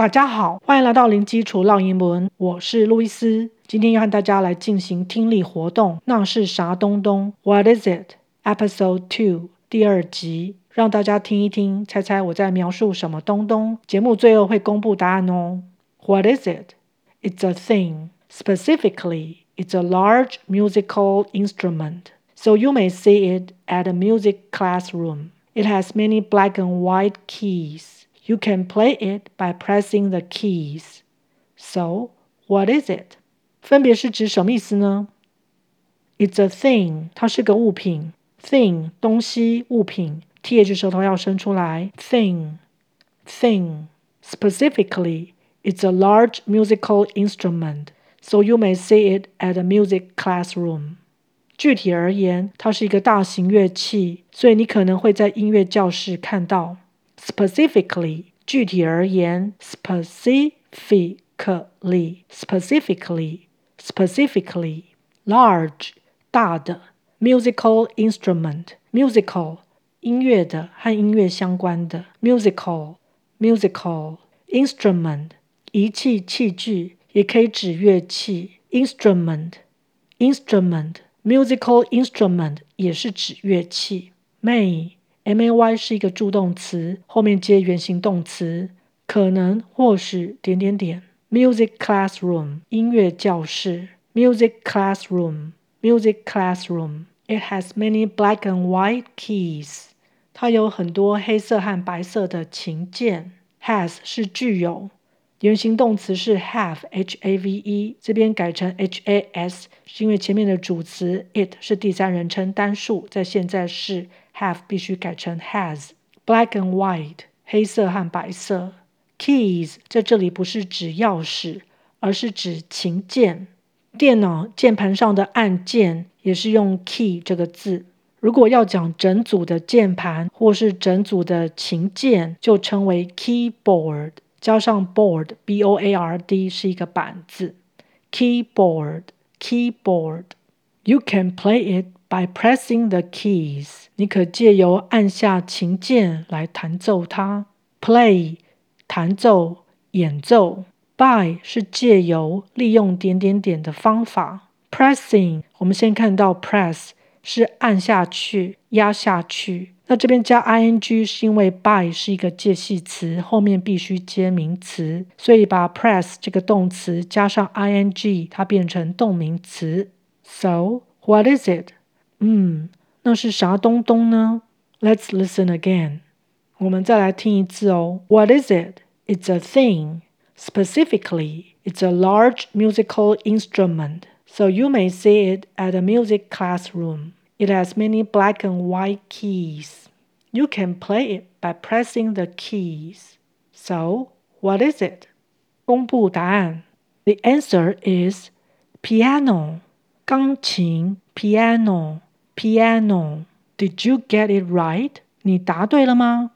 大家好，欢迎来到零基础溜英文，我是路易斯。今天要和大家来进行听力活动，那是啥东东？What is it? Episode two，第二集，让大家听一听，猜猜我在描述什么东东。节目最后会公布答案哦。What is it? It's a thing. Specifically, it's a large musical instrument, so you may see it at a music classroom. It has many black and white keys. You can play it by pressing the keys. So, what is it? 分别是指什么意思呢？It's a thing，它是个物品。thing 东西物品，th 舌头要伸出来。thing thing specifically, it's a large musical instrument, so you may see it at a music classroom. 具体而言，它是一个大型乐器，所以你可能会在音乐教室看到。 Specifically，具体而言，specifically，specifically，specifically，large，大的，musical instrument，musical，音乐的和音乐相关的，musical，musical，instrument，仪器器具，也可以指乐器，instrument，instrument，musical instrument 也是指乐器 ，may。是一个助动词，后面接原形动词，可能、或是点点点。Music classroom 音乐教室，Music classroom，Music classroom。It has many black and white keys。它有很多黑色和白色的琴键。Has 是具有，原形动词是 have，H A V E，这边改成 H A S，是因为前面的主词 it 是第三人称单数，在现在式。have 必须改成 has。Black and white 黑色和白色。Keys 在这里不是指钥匙，而是指琴键。电脑键盘上的按键也是用 key 这个字。如果要讲整组的键盘或是整组的琴键，就称为 keyboard，加上 board b o a r d 是一个板子。Keyboard keyboard you can play it by pressing the keys。你可借由按下琴键来弹奏它。Play 弹奏、演奏。By 是借由利用点点点的方法。Pressing 我们先看到 press 是按下去、压下去。那这边加 ing 是因为 by 是一个介系词，后面必须接名词，所以把 press 这个动词加上 ing，它变成动名词。So what is it? 嗯，那是啥东东呢？Let's listen again。我们再来听一次哦。What is it? It's a thing. Specifically, it's a large musical instrument, so you may see it at a music classroom. It has many black and white keys. You can play it by pressing the keys. So, what is it? 公布答案. The answer is piano. 钢琴 piano piano. Did you get it right? 你答对了吗?你答对了吗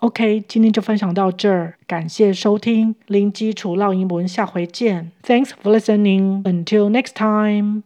？OK，今天就分享到这儿，感谢收听零基础溜英文，下回见。Thanks for listening. Until next time.